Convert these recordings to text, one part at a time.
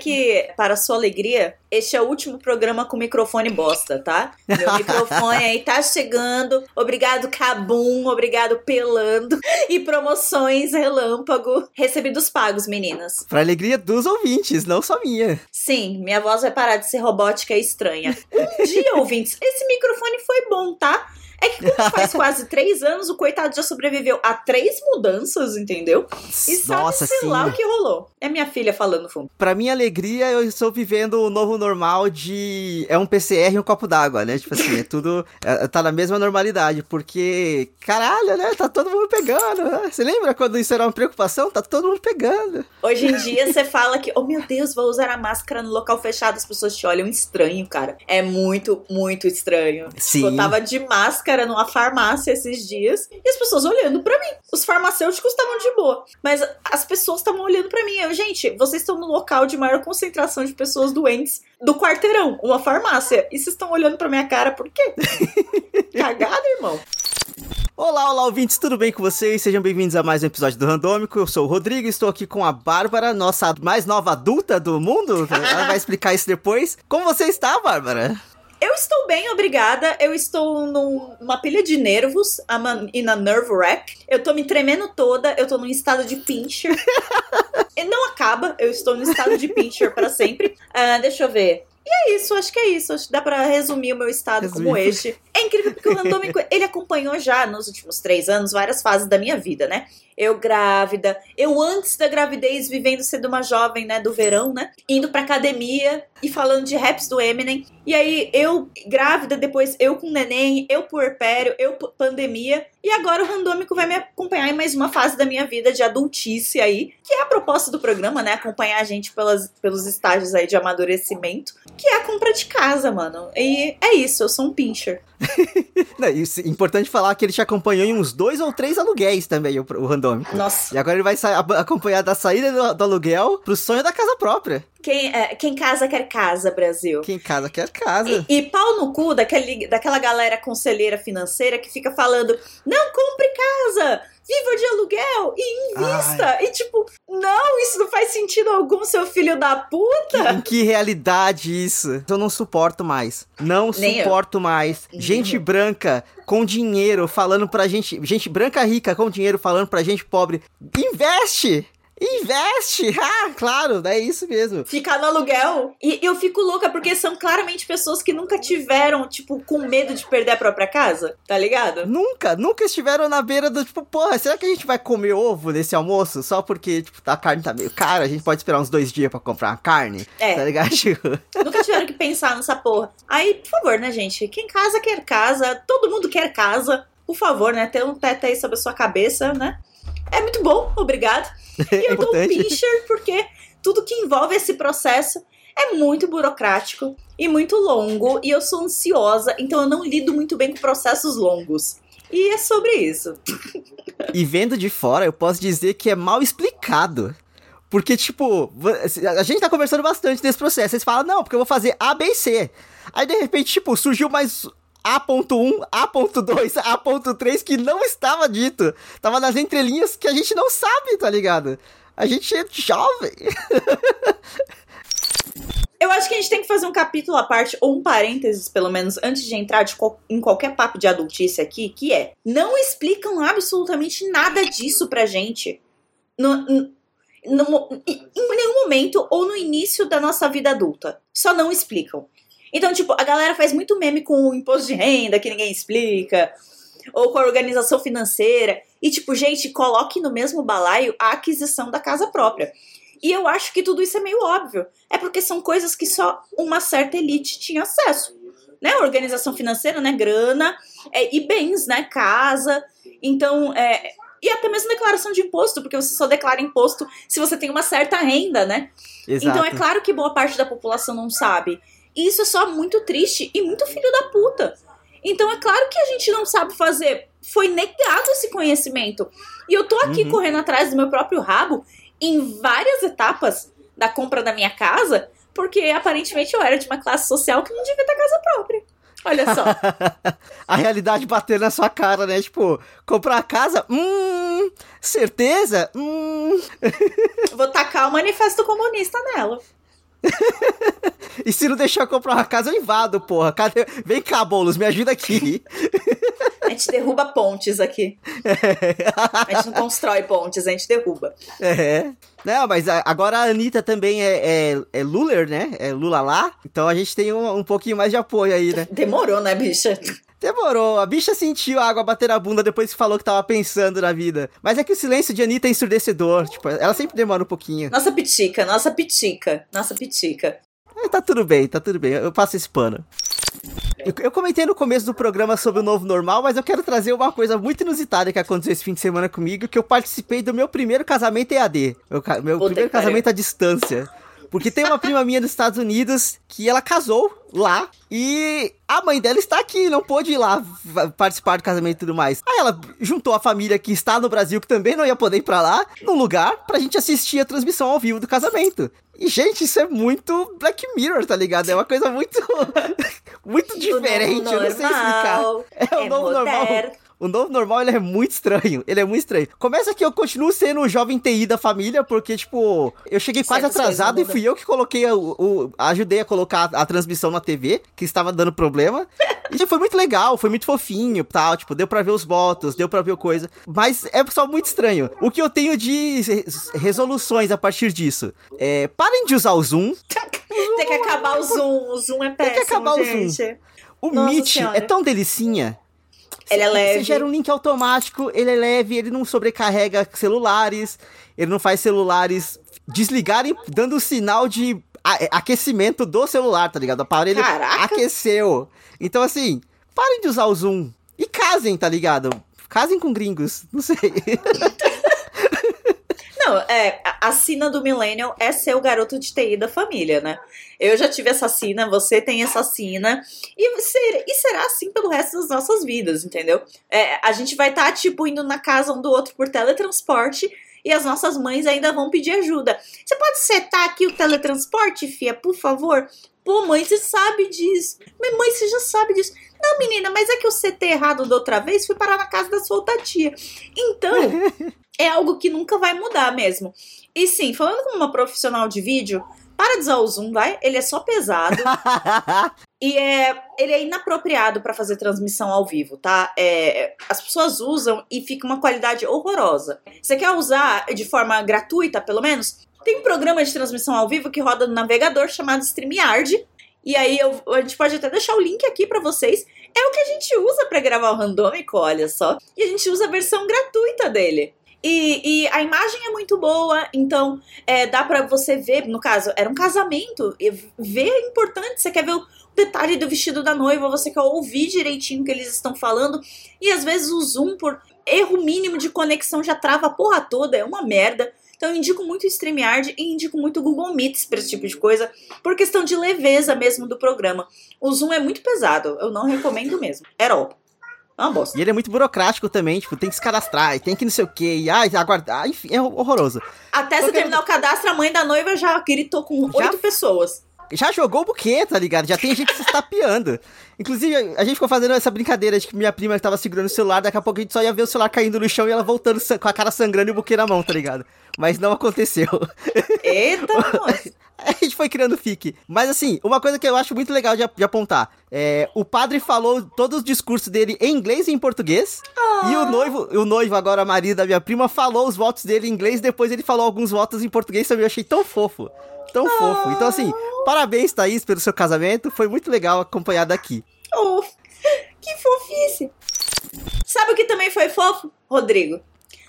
que, para sua alegria, este é o último programa com microfone bosta, tá? Meu microfone aí tá chegando. Obrigado, Cabum. Obrigado, Pelando. E promoções relâmpago. Recebidos pagos, meninas. Pra alegria dos ouvintes, não só minha. Sim, minha voz vai parar de ser robótica e estranha. Um dia, ouvintes, esse microfone foi bom, tá? É que como faz quase três anos, o coitado já sobreviveu a três mudanças, entendeu? E Nossa, sabe, sei sim. lá o que rolou. É minha filha falando no fundo. Pra minha alegria, eu estou vivendo o novo normal de. É um PCR e um copo d'água, né? Tipo assim, é tudo. é- tá na mesma normalidade, porque. Caralho, né? Tá todo mundo pegando. né? Você lembra quando isso era uma preocupação? Tá todo mundo pegando. Hoje em dia você fala que, oh meu Deus, vou usar a máscara no local fechado, as pessoas te olham estranho, cara. É muito, muito estranho. Sim. Eu tava de máscara numa farmácia esses dias e as pessoas olhando pra mim. Os farmacêuticos estavam de boa, mas as pessoas estavam olhando pra mim. Eu, gente, vocês estão no local de maior concentração de pessoas doentes do quarteirão, uma farmácia, e vocês estão olhando pra minha cara por quê? Cagada, irmão. Olá, olá, ouvintes, tudo bem com vocês? Sejam bem-vindos a mais um episódio do Randômico. Eu sou o Rodrigo, estou aqui com a Bárbara, nossa mais nova adulta do mundo. Ela vai explicar isso depois. Como você está, Bárbara? Eu estou bem, obrigada. Eu estou num- numa pilha de nervos, I'm a- in a nerve wreck. Eu tô me tremendo toda, eu tô num estado de pincher. e não acaba, eu estou no estado de pincher pra sempre. Ah, deixa eu ver. E é isso, acho que é isso. Acho que dá pra resumir o meu estado como este. É incrível porque o Randômico, ele acompanhou já nos últimos três anos várias fases da minha vida, né? Eu grávida, eu antes da gravidez vivendo sendo uma jovem, né, do verão, né? Indo pra academia e falando de raps do Eminem. E aí eu grávida, depois eu com neném, eu puerpério, eu pandemia. E agora o Randômico vai me acompanhar em mais uma fase da minha vida de adultice aí, que é a proposta do programa, né? Acompanhar a gente pelas, pelos estágios aí de amadurecimento, que é a compra de casa, mano. E é isso, eu sou um pincher. Não, isso, é importante falar que ele te acompanhou em uns dois ou três aluguéis também, o, o Randômico. Nossa. E agora ele vai acompanhar da saída do, do aluguel pro sonho da casa própria. Quem, é, quem casa quer casa, Brasil. Quem casa quer casa. E, e pau no cu daquele, daquela galera conselheira financeira que fica falando: não compre casa, viva de aluguel e invista. E tipo, não, isso não faz sentido algum, seu filho da puta. Em que realidade isso? Eu não suporto mais. Não Nem eu. suporto mais. Gente branca com dinheiro falando pra gente. Gente branca rica com dinheiro falando pra gente pobre. Investe! Investe! Ah, claro, é isso mesmo. Ficar no aluguel. E eu fico louca porque são claramente pessoas que nunca tiveram, tipo, com medo de perder a própria casa, tá ligado? Nunca, nunca estiveram na beira do tipo, porra, será que a gente vai comer ovo nesse almoço? Só porque, tipo, a carne tá meio cara, a gente pode esperar uns dois dias pra comprar uma carne? É. Tá ligado? Tipo, Nunca tiveram que pensar nessa porra. Aí, por favor, né, gente? Quem casa quer casa, todo mundo quer casa. Por favor, né? Ter um teto aí sobre a sua cabeça, né? É muito bom, obrigado. E é eu dou um importante. pincher porque tudo que envolve esse processo é muito burocrático e muito longo. E eu sou ansiosa, então eu não lido muito bem com processos longos. E é sobre isso. E vendo de fora, eu posso dizer que é mal explicado. Porque, tipo, a gente tá conversando bastante desse processo. Vocês falam, não, porque eu vou fazer A, B e C. Aí, de repente, tipo, surgiu mais A.1, A.2, A.3 que não estava dito. Tava nas entrelinhas que a gente não sabe, tá ligado? A gente é jovem. Eu acho que a gente tem que fazer um capítulo à parte, ou um parênteses, pelo menos, antes de entrar de qual- em qualquer papo de adultice aqui, que é: não explicam absolutamente nada disso pra gente. No, no- no- em nenhum momento ou no início da nossa vida adulta. Só não explicam. Então, tipo, a galera faz muito meme com o imposto de renda que ninguém explica, ou com a organização financeira. E, tipo, gente, coloque no mesmo balaio a aquisição da casa própria. E eu acho que tudo isso é meio óbvio. É porque são coisas que só uma certa elite tinha acesso. Né? Organização financeira, né? Grana, é, e bens, né? Casa. Então, é, e até mesmo declaração de imposto, porque você só declara imposto se você tem uma certa renda, né? Exato. Então é claro que boa parte da população não sabe. E isso é só muito triste e muito filho da puta. Então é claro que a gente não sabe fazer. Foi negado esse conhecimento. E eu tô aqui Uhum. correndo atrás do meu próprio rabo em várias etapas da compra da minha casa, porque aparentemente eu era de uma classe social que não devia ter casa própria. Olha só. a realidade batendo na sua cara, né? Tipo, comprar a casa? Hum, certeza? Hum. Vou tacar o manifesto comunista nela. e se não deixar eu comprar uma casa, eu invado, porra. Cadê? Vem cá, Boulos, me ajuda aqui. A gente derruba pontes aqui. A gente não constrói pontes, a gente derruba. É. Não, mas agora a Anitta também é, é, é Luller, né? É Lula lá. Então a gente tem um, um pouquinho mais de apoio aí, né? Demorou, né, bicha? Demorou. A bicha sentiu a água bater na bunda depois que falou que tava pensando na vida. Mas é que o silêncio de Anitta é ensurdecedor. Tipo, ela sempre demora um pouquinho. Nossa pitica, nossa pitica, nossa pitica. É, tá tudo bem, tá tudo bem. Eu passo esse pano. Eu, eu, comentei no começo do programa sobre o novo normal, mas eu quero trazer uma coisa muito inusitada que aconteceu esse fim de semana comigo, que eu participei do meu primeiro casamento EAD. Meu, meu primeiro casamento à distância. Porque tem uma prima minha nos Estados Unidos que ela casou lá e a mãe dela está aqui, não pôde ir lá participar do casamento e tudo mais. Aí ela juntou a família que está no Brasil, que também não ia poder ir pra lá, num lugar pra gente assistir a transmissão ao vivo do casamento. E, gente, isso é muito Black Mirror, tá ligado? É uma coisa muito. muito diferente. Eu não sei explicar. É o é novo moderno. normal. O novo normal, ele é muito estranho. Ele é muito estranho. Começa que eu continuo sendo o jovem TI da família, porque, tipo, eu cheguei quase atrasado e fui eu que coloquei, o, o, ajudei a colocar a, a, transmissão na TV, que estava dando problema. e foi muito legal, foi muito fofinho, tal, tipo, deu pra ver os votos, deu pra ver coisa. Mas é só muito estranho. O que eu tenho de resoluções a partir disso? É, parem de usar o Zoom. Tem que acabar o Zoom. O Zoom é péssimo, Tem que acabar gente. o Zoom. O Nossa Meet senhora. é tão delicinha ele é leve. Você gera um link automático, ele é leve, ele não sobrecarrega celulares, ele não faz celulares desligarem, dando sinal de aquecimento do celular, tá ligado? O aparelho Caraca. aqueceu. Então, assim, parem de usar o Zoom. E casem, tá ligado? Casem com gringos, não sei. Não, é, a sina do Millennial é ser o garoto de TI da família, né? Eu já tive essa sina, você tem essa sina, e, ser, e será assim pelo resto das nossas vidas, entendeu? É, a gente vai estar, tá, tipo, indo na casa um do outro por teletransporte, e as nossas mães ainda vão pedir ajuda. Você pode setar aqui o teletransporte, Fia, por favor? Pô, mãe, você sabe disso. Mãe, você já sabe disso. Não, menina, mas é que eu setei errado da outra vez, fui parar na casa da sua outra tia. Então, é algo que nunca vai mudar mesmo. E sim, falando como uma profissional de vídeo, para de usar o Zoom, vai? Ele é só pesado. e é, ele é inapropriado para fazer transmissão ao vivo, tá? É, as pessoas usam e fica uma qualidade horrorosa. Você quer usar de forma gratuita, pelo menos? Tem um programa de transmissão ao vivo que roda no navegador chamado StreamYard. E aí eu, a gente pode até deixar o link aqui para vocês. É o que a gente usa para gravar o randômico, olha só. E a gente usa a versão gratuita dele. E, e, a imagem é muito boa, então é, dá para você ver, no caso, era um casamento, e ver é importante, você quer ver o detalhe do vestido da noiva, você quer ouvir direitinho o que eles estão falando, e às vezes o zoom, por erro mínimo de conexão, já trava a porra toda, é uma merda. Então eu indico muito o StreamYard e indico muito o Google Meets para esse tipo de coisa, por questão de leveza mesmo do programa. O Zoom é muito pesado, eu não recomendo mesmo. Era all. É uma bosta. E ele é muito burocrático também, tipo, tem que se cadastrar, tem que não sei o que, e ai, aguardar, enfim, é horroroso. Até você terminar o cadastro, a mãe da noiva já gritou com oito pessoas já jogou o buquê, tá ligado? Já tem gente se estapeando. Inclusive, a gente ficou fazendo essa brincadeira de que minha prima tava segurando o celular, daqui a pouco a gente só ia ver o celular caindo no chão e ela voltando com a cara sangrando e o buquê na mão, tá ligado? Mas não aconteceu. Eita, nossa. A gente foi criando fique. Mas assim, uma coisa que eu acho muito legal de, de apontar. É, o padre falou todos os discursos dele em inglês e em português. E o noivo, o noivo, agora marido da minha prima, falou os votos dele em inglês, depois ele falou alguns votos em português também. Eu achei tão fofo tão oh. fofo. Então, assim, parabéns, Thaís, pelo seu casamento. Foi muito legal acompanhar daqui. Oh, que fofice. Sabe o que também foi fofo, Rodrigo?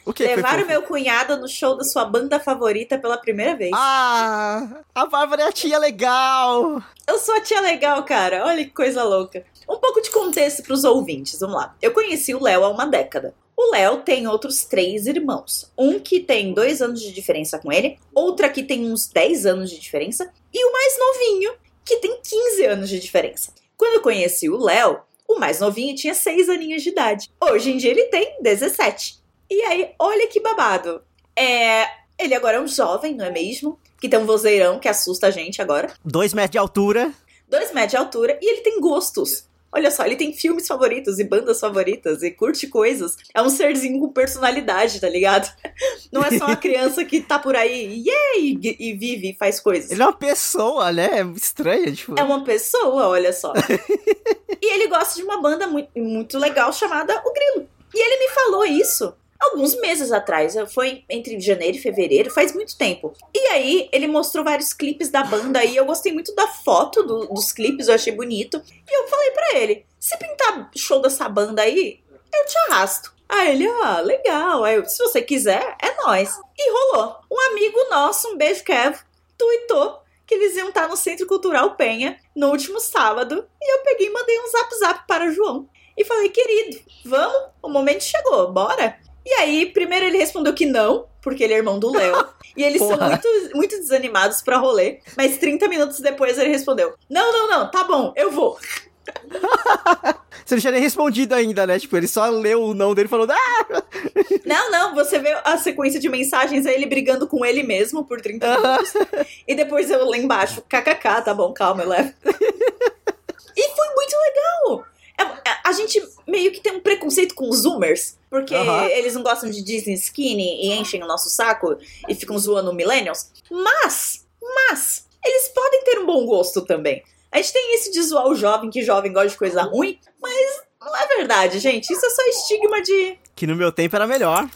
O que Levaram meu cunhado no show da sua banda favorita pela primeira vez. Ah, a Bárbara é a tia legal. Eu sou a tia legal, cara. Olha que coisa louca. Um pouco de contexto para os ouvintes, vamos lá. Eu conheci o Léo há uma década. O Léo tem outros três irmãos. Um que tem dois anos de diferença com ele, outra que tem uns 10 anos de diferença, e o mais novinho, que tem 15 anos de diferença. Quando eu conheci o Léo, o mais novinho tinha 6 aninhos de idade. Hoje em dia ele tem 17. E aí, olha que babado. É, ele agora é um jovem, não é mesmo? Que tem um vozeirão que assusta a gente agora. Dois metros de altura. Dois metros de altura e ele tem gostos Olha só, ele tem filmes favoritos e bandas favoritas e curte coisas. É um serzinho com personalidade, tá ligado? Não é só uma criança que tá por aí, yay, e vive e faz coisas. Ele é uma pessoa, né? É estranha, tipo. É uma pessoa, olha só. e ele gosta de uma banda muito, muito legal chamada O Grilo. E ele me falou isso alguns meses atrás. Foi entre janeiro e fevereiro, faz muito tempo. E aí, ele mostrou vários clipes da banda e eu gostei muito da foto do, dos clipes, eu achei bonito. E eu falei para ele: se pintar show dessa banda aí, eu te arrasto. Aí ele, ah, legal. Aí eu, se você quiser, é nós. E rolou. Um amigo nosso, um beijo, Kev, tweetou que eles iam estar no Centro Cultural Penha no último sábado. E eu peguei e mandei um zap zap para João. E falei, querido, vamos? O momento chegou, bora? E aí, primeiro ele respondeu que não, porque ele é irmão do Léo. e eles Porra. são muito, muito desanimados pra rolê. Mas 30 minutos depois ele respondeu: Não, não, não, tá bom, eu vou. Você não tinha nem respondido ainda, né? Tipo, ele só leu o não dele e falou: Ah! Não, não, você vê a sequência de mensagens aí ele brigando com ele mesmo por 30 minutos. e depois eu lá embaixo, kkk, tá bom, calma, eu levo. e foi muito legal! É, é, a gente meio que tem um preconceito com os zoomers, porque uhum. eles não gostam de Disney skinny e enchem o nosso saco e ficam zoando millennials. Mas, mas, eles podem ter um bom gosto também. A gente tem isso de zoar o jovem, que jovem gosta de coisa ruim, mas não é verdade, gente. Isso é só estigma de. Que no meu tempo era melhor.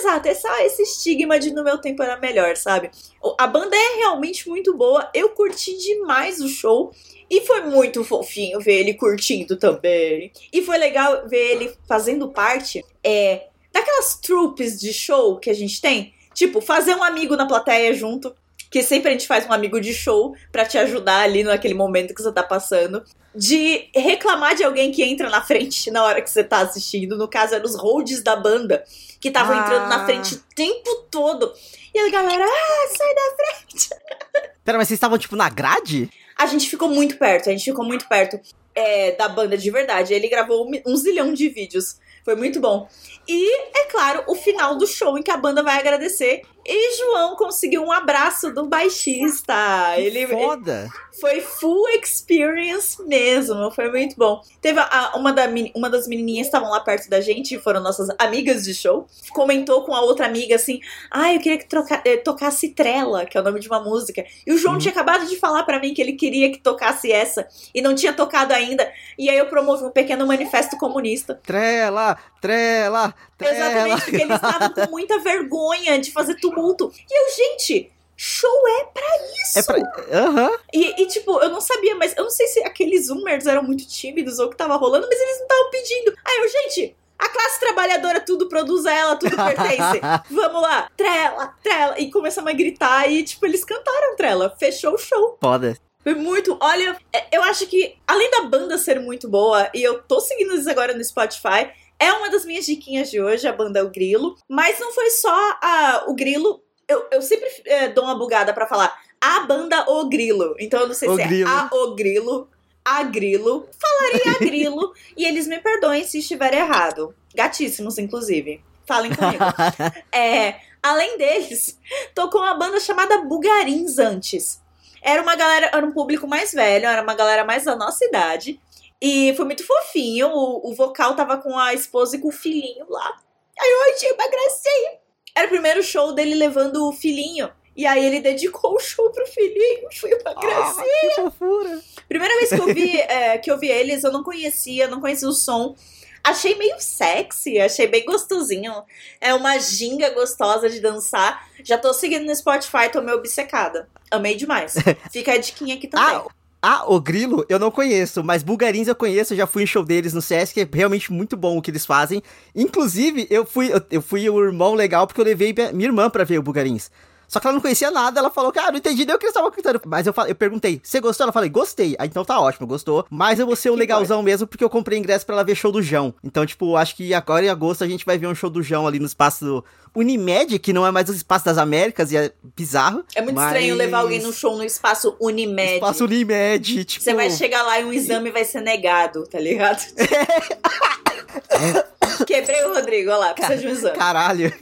Exato, é só esse estigma de no meu tempo era melhor, sabe? A banda é realmente muito boa. Eu curti demais o show. E foi muito fofinho ver ele curtindo também. E foi legal ver ele fazendo parte é, daquelas trupes de show que a gente tem. Tipo, fazer um amigo na plateia junto. Que sempre a gente faz um amigo de show para te ajudar ali naquele momento que você tá passando. De reclamar de alguém que entra na frente na hora que você tá assistindo. No caso, eram os holds da banda que estavam ah. entrando na frente o tempo todo. E a galera, ah, sai da frente. Pera, mas vocês estavam, tipo, na grade? a gente ficou muito perto, a gente ficou muito perto é, da banda de verdade. Ele gravou um, um zilhão de vídeos. Foi muito bom. E, é claro, o final do show em que a banda vai agradecer. E João conseguiu um abraço do baixista. Ele, foda! Foi full experience mesmo, foi muito bom. Teve a, uma, da, uma das menininhas que estavam lá perto da gente, foram nossas amigas de show, comentou com a outra amiga assim: Ah, eu queria que troca, eh, tocasse Trela, que é o nome de uma música. E o João uhum. tinha acabado de falar para mim que ele queria que tocasse essa e não tinha tocado ainda. E aí eu promovi um pequeno manifesto comunista. Trela, trela, trela. Exatamente, porque eles estavam com muita vergonha de fazer tumulto. E eu, gente show é pra isso. É pra. Uhum. E, e, tipo, eu não sabia, mas eu não sei se aqueles zoomers eram muito tímidos ou o que tava rolando, mas eles não estavam pedindo. Aí eu, gente, a classe trabalhadora tudo produz a ela, tudo pertence. Vamos lá, trela, trela. E começamos a gritar e, tipo, eles cantaram trela. Fechou o show. Foda. Foi muito. Olha, é, eu acho que, além da banda ser muito boa, e eu tô seguindo eles agora no Spotify, é uma das minhas diquinhas de hoje, a banda O Grilo. Mas não foi só a, o Grilo eu, eu sempre é, dou uma bugada para falar a banda O Grilo. Então eu não sei o se grilo. é a O Grilo, a Grilo. Falaria a Grilo e eles me perdoem se estiver errado. Gatíssimos, inclusive. Falem comigo. é, além deles, tocou uma banda chamada Bugarins antes. Era uma galera, era um público mais velho, era uma galera mais da nossa idade. E foi muito fofinho. O, o vocal tava com a esposa e com o filhinho lá. Aí eu achei uma gracinha. Era o primeiro show dele levando o filhinho. E aí ele dedicou o show pro filhinho. Foi uma ah, gracinha. Que fofura. Primeira vez que eu vi, é, que eu vi eles, eu não conhecia, não conhecia o som. Achei meio sexy, achei bem gostosinho. É uma ginga gostosa de dançar. Já tô seguindo no Spotify, tô meio obcecada. Amei demais. Fica a diquinha aqui também. Ah, ah, o Grilo eu não conheço, mas Bulgarins eu conheço, já fui em show deles no Sesc, é realmente muito bom o que eles fazem. Inclusive, eu fui, eu, eu fui o irmão legal porque eu levei minha irmã pra ver o Bulgarins. Só que ela não conhecia nada, ela falou, cara, ah, não entendi nem o que eles estavam cantando. Mas eu, falei, eu perguntei, você gostou? Ela falou, gostei. Ah, então tá ótimo, gostou. Mas eu vou ser o legalzão mesmo porque eu comprei ingresso pra ela ver show do João. Então, tipo, acho que agora em agosto a gente vai ver um show do João ali no espaço Unimed, que não é mais o espaço das Américas, e é bizarro. É muito mas... estranho levar alguém no show no espaço Unimed. Espaço Unimed, tipo... Você vai chegar lá e um exame vai ser negado, tá ligado? Quebrei o Rodrigo, olha lá, precisa de um exame. Caralho.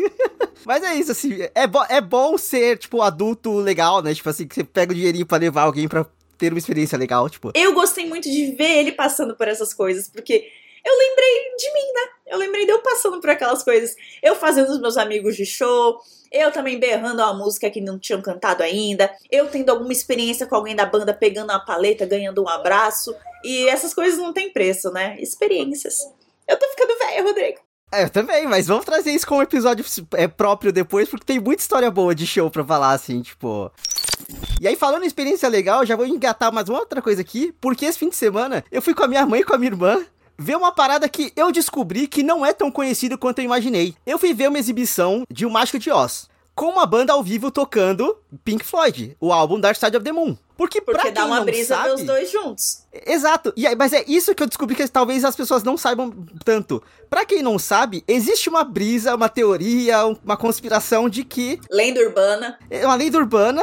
Mas é isso, assim, é, bo é bom ser, tipo, adulto legal, né? Tipo assim, que você pega o dinheirinho pra levar alguém pra ter uma experiência legal, tipo. Eu gostei muito de ver ele passando por essas coisas, porque eu lembrei de mim, né? Eu lembrei de eu passando por aquelas coisas. Eu fazendo os meus amigos de show, eu também berrando uma música que não tinham cantado ainda, eu tendo alguma experiência com alguém da banda pegando uma paleta, ganhando um abraço. E essas coisas não têm preço, né? Experiências. Eu tô ficando velha, Rodrigo. É, eu também, mas vamos trazer isso como episódio é, próprio depois, porque tem muita história boa de show pra falar, assim, tipo. E aí, falando em experiência legal, já vou engatar mais uma outra coisa aqui, porque esse fim de semana eu fui com a minha mãe e com a minha irmã ver uma parada que eu descobri que não é tão conhecido quanto eu imaginei. Eu fui ver uma exibição de O Mágico de Oz, com uma banda ao vivo tocando Pink Floyd, o álbum Dark Side of the Moon. Porque, Porque pra dá quem uma não brisa sabe, ver os dois juntos. Exato. E aí, mas é isso que eu descobri que talvez as pessoas não saibam tanto. Pra quem não sabe, existe uma brisa, uma teoria, uma conspiração de que Lenda urbana. é uma lenda urbana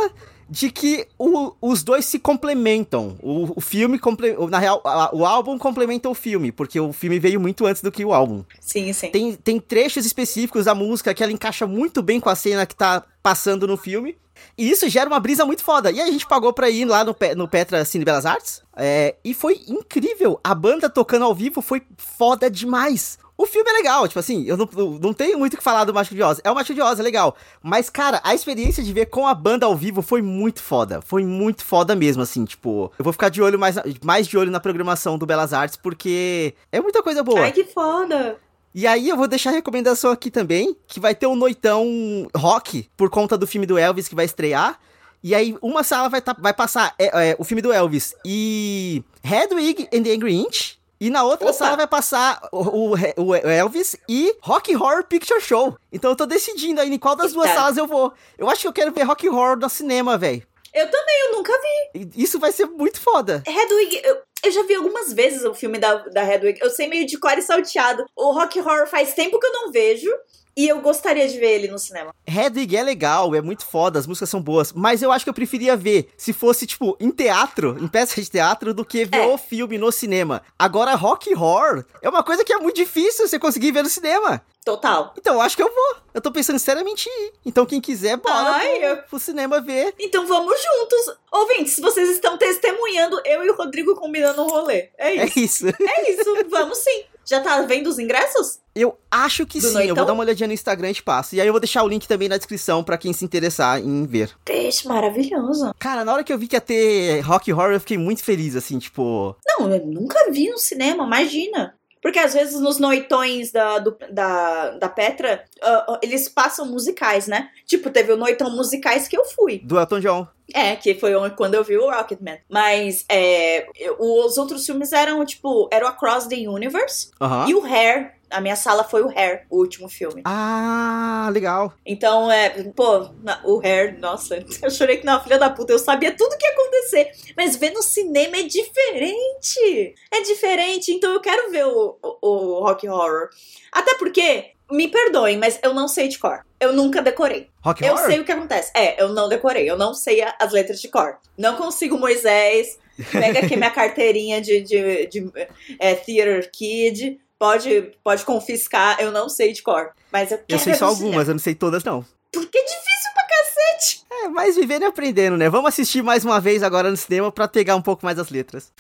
de que o- os dois se complementam. O, o filme, comple- na real, a- o álbum complementa o filme, porque o filme veio muito antes do que o álbum. Sim, sim. Tem, tem trechos específicos da música que ela encaixa muito bem com a cena que tá passando no filme. E isso gera uma brisa muito foda. E a gente pagou pra ir lá no, no Petra Cine Belas Artes. é, e foi incrível. A banda tocando ao vivo foi foda demais. O filme é legal, tipo assim, eu não, não tenho muito o que falar do Mágico de Oz. É o Mágico de Oz, é legal. Mas, cara, a experiência de ver com a banda ao vivo foi muito foda. Foi muito foda mesmo, assim, tipo... Eu vou ficar de olho mais, mais de olho na programação do Belas Artes, porque é muita coisa boa. Ai, que foda. E aí eu vou deixar a recomendação aqui também, que vai ter um noitão rock por conta do filme do Elvis que vai estrear. E aí uma sala vai, tá- vai passar é, é, o filme do Elvis e Hedwig and the Angry Inch. E na outra Opa! sala vai passar o, o- o Elvis e Rock Horror Picture Show. Então eu tô decidindo aí em qual das duas Eita. salas eu vou. Eu acho que eu quero ver Rock Horror no cinema, velho. Eu também, eu nunca vi. Isso vai ser muito foda. Hedwig, eu, eu já vi algumas vezes o filme da, da Hedwig. Eu sei meio de cor e salteado. O Rock Horror faz tempo que eu não vejo. E eu gostaria de ver ele no cinema. Hedwig é legal, é muito foda, as músicas são boas, mas eu acho que eu preferia ver se fosse, tipo, em teatro, em peça de teatro, do que ver É. o filme no cinema. Agora, rock horror é uma coisa que é muito difícil você conseguir ver no cinema. Total. Então, eu acho que eu vou. Eu tô pensando seriamente em ir. Então, quem quiser, bora Ai, pro, eu- pro cinema ver. Então vamos juntos. Ouvintes, vocês estão testemunhando eu e o Rodrigo combinando um rolê. É É isso. isso. É isso. Vamos sim. Já tá vendo os ingressos? Eu acho que Do sim. Eu vou noitão? dar uma olhadinha no Instagram e te passo. E aí eu vou deixar o link também na descrição pra quem se interessar em ver. Deixa, maravilhoso. Cara, na hora que eu vi que ia ter rock horror, eu fiquei muito feliz, assim, tipo. Não, eu nunca vi no cinema, imagina. Porque às vezes nos noitões da, do- da, da Petra, ah, eles passam musicais, né? Tipo, teve o noitão musicais que eu fui. Do Elton John. É, que foi quando eu vi o Rocketman. Mas é, os outros filmes eram, tipo, era o Across the Universe e o Hair. A minha sala foi o Hair, o último filme. Ah, legal. Então, é, pô, na- o Hair, nossa, eu chorei que não, filha da puta, eu sabia tudo que ia acontecer. Mas ver no cinema é diferente. É diferente, então eu quero ver o, o, o Rock Horror. Até porque, me perdoem, mas eu não sei de cor. Eu nunca decorei. Rock Eu horror? sei o que acontece. É, eu não decorei, eu não sei a- as letras de cor. Não consigo Moisés. Pega aqui minha carteirinha de, de, de, é, Theater Kid. Pode, pode confiscar, eu não sei de cor. Mas eu Eu sei só algumas, eu não sei todas, não. Porque é difícil pra cacete. É, mas vivendo e aprendendo, né? Vamos assistir mais uma vez agora no cinema pra pegar um pouco mais as letras.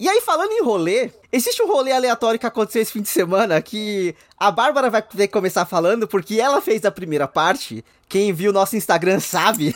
E aí, falando em rolê, existe um rolê aleatório que aconteceu esse fim de semana que a Bárbara vai ter que começar falando, porque ela fez a primeira parte. Quem viu nosso Instagram sabe.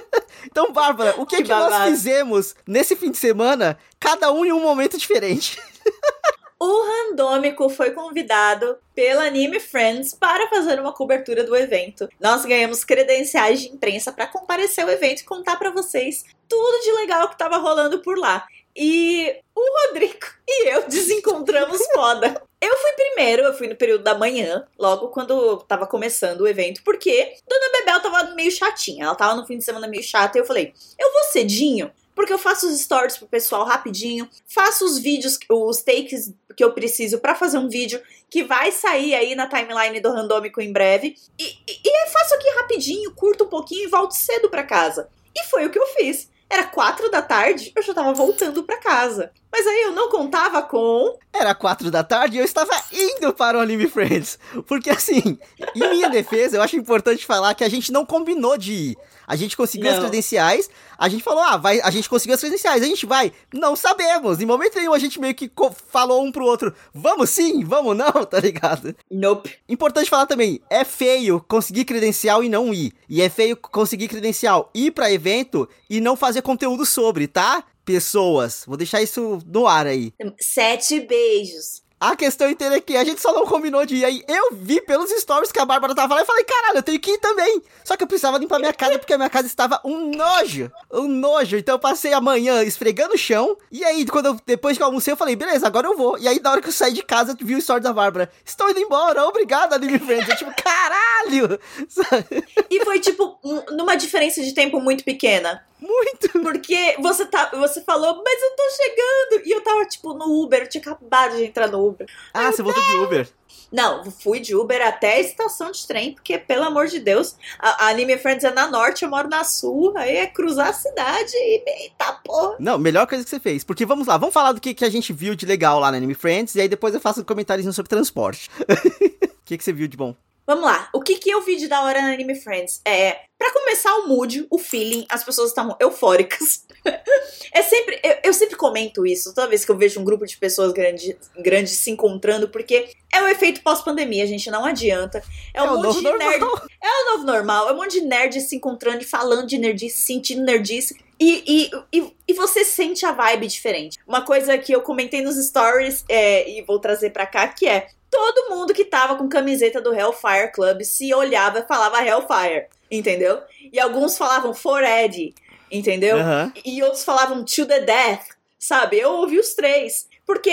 então, Bárbara, o que, Que que nós fizemos nesse fim de semana, cada um em um momento diferente? O Randômico foi convidado pela Anime Friends para fazer uma cobertura do evento. Nós ganhamos credenciais de imprensa para comparecer ao evento e contar para vocês tudo de legal que tava rolando por lá. E o Rodrigo e eu desencontramos foda. Eu fui primeiro, eu fui no período da manhã, logo quando tava começando o evento, porque Dona Bebel tava meio chatinha. Ela tava no fim de semana meio chata e eu falei: eu vou cedinho, porque eu faço os stories pro pessoal rapidinho, faço os vídeos, os takes que eu preciso pra fazer um vídeo que vai sair aí na timeline do Randômico em breve. E, e, e faço aqui rapidinho, curto um pouquinho e volto cedo pra casa. E foi o que eu fiz. Era quatro da tarde, eu já tava voltando pra casa. Mas aí eu não contava com. Era quatro da tarde e eu estava indo para o Anime Friends. Porque assim, em minha defesa, eu acho importante falar que a gente não combinou de ir. A gente conseguiu não. as credenciais, a gente falou, ah, vai, a gente conseguiu as credenciais, a gente vai. Não sabemos. Em momento nenhum a gente meio que falou um pro outro, vamos sim, vamos não, tá ligado? Nope. Importante falar também, é feio conseguir credencial e não ir. E é feio conseguir credencial ir para evento e não fazer conteúdo sobre, tá? pessoas. Vou deixar isso no ar aí. Sete beijos. A questão inteira é que a gente só não combinou de ir. Aí eu vi pelos stories que a Bárbara tava lá e falei, caralho, eu tenho que ir também. Só que eu precisava limpar minha casa porque a minha casa estava um nojo. Um nojo. Então eu passei a manhã esfregando o chão. E aí, quando eu, depois que eu almocei, eu falei, beleza, agora eu vou. E aí, na hora que eu saí de casa, eu vi o story da Bárbara. Estou indo embora, obrigado, Anime Friends. Eu, tipo, caralho! e foi, tipo, numa diferença de tempo muito pequena. Muito! Porque você, tá, você falou, mas eu tô chegando! E eu tava, tipo, no Uber, eu tinha acabado de entrar no Uber. Ah, você voltou de Uber? Não, fui de Uber até a estação de trem, porque, pelo amor de Deus, a, a Anime Friends é na norte, eu moro na sul, aí é cruzar a cidade e. Eita porra! Não, melhor coisa que você fez. Porque vamos lá, vamos falar do que, que a gente viu de legal lá na Anime Friends, e aí depois eu faço um comentário sobre transporte. O que, que você viu de bom? Vamos lá. O que, que eu vi de da hora na Anime Friends? É, para começar o mood, o feeling, as pessoas estavam eufóricas. é sempre, eu, eu, sempre comento isso toda vez que eu vejo um grupo de pessoas grandes grande se encontrando, porque é o efeito pós-pandemia, gente, não adianta. É, é um monte de nerd. Normal. É o novo normal, é um monte de nerd se encontrando e falando de nerdice, sentindo nerdice. E, e, e, e, você sente a vibe diferente. Uma coisa que eu comentei nos stories é, e vou trazer para cá, que é todo mundo que tava com camiseta do Hellfire Club se olhava e falava Hellfire, entendeu? E alguns falavam For Ed, entendeu? Uhum. E outros falavam To the Death, sabe? Eu ouvi os três. Porque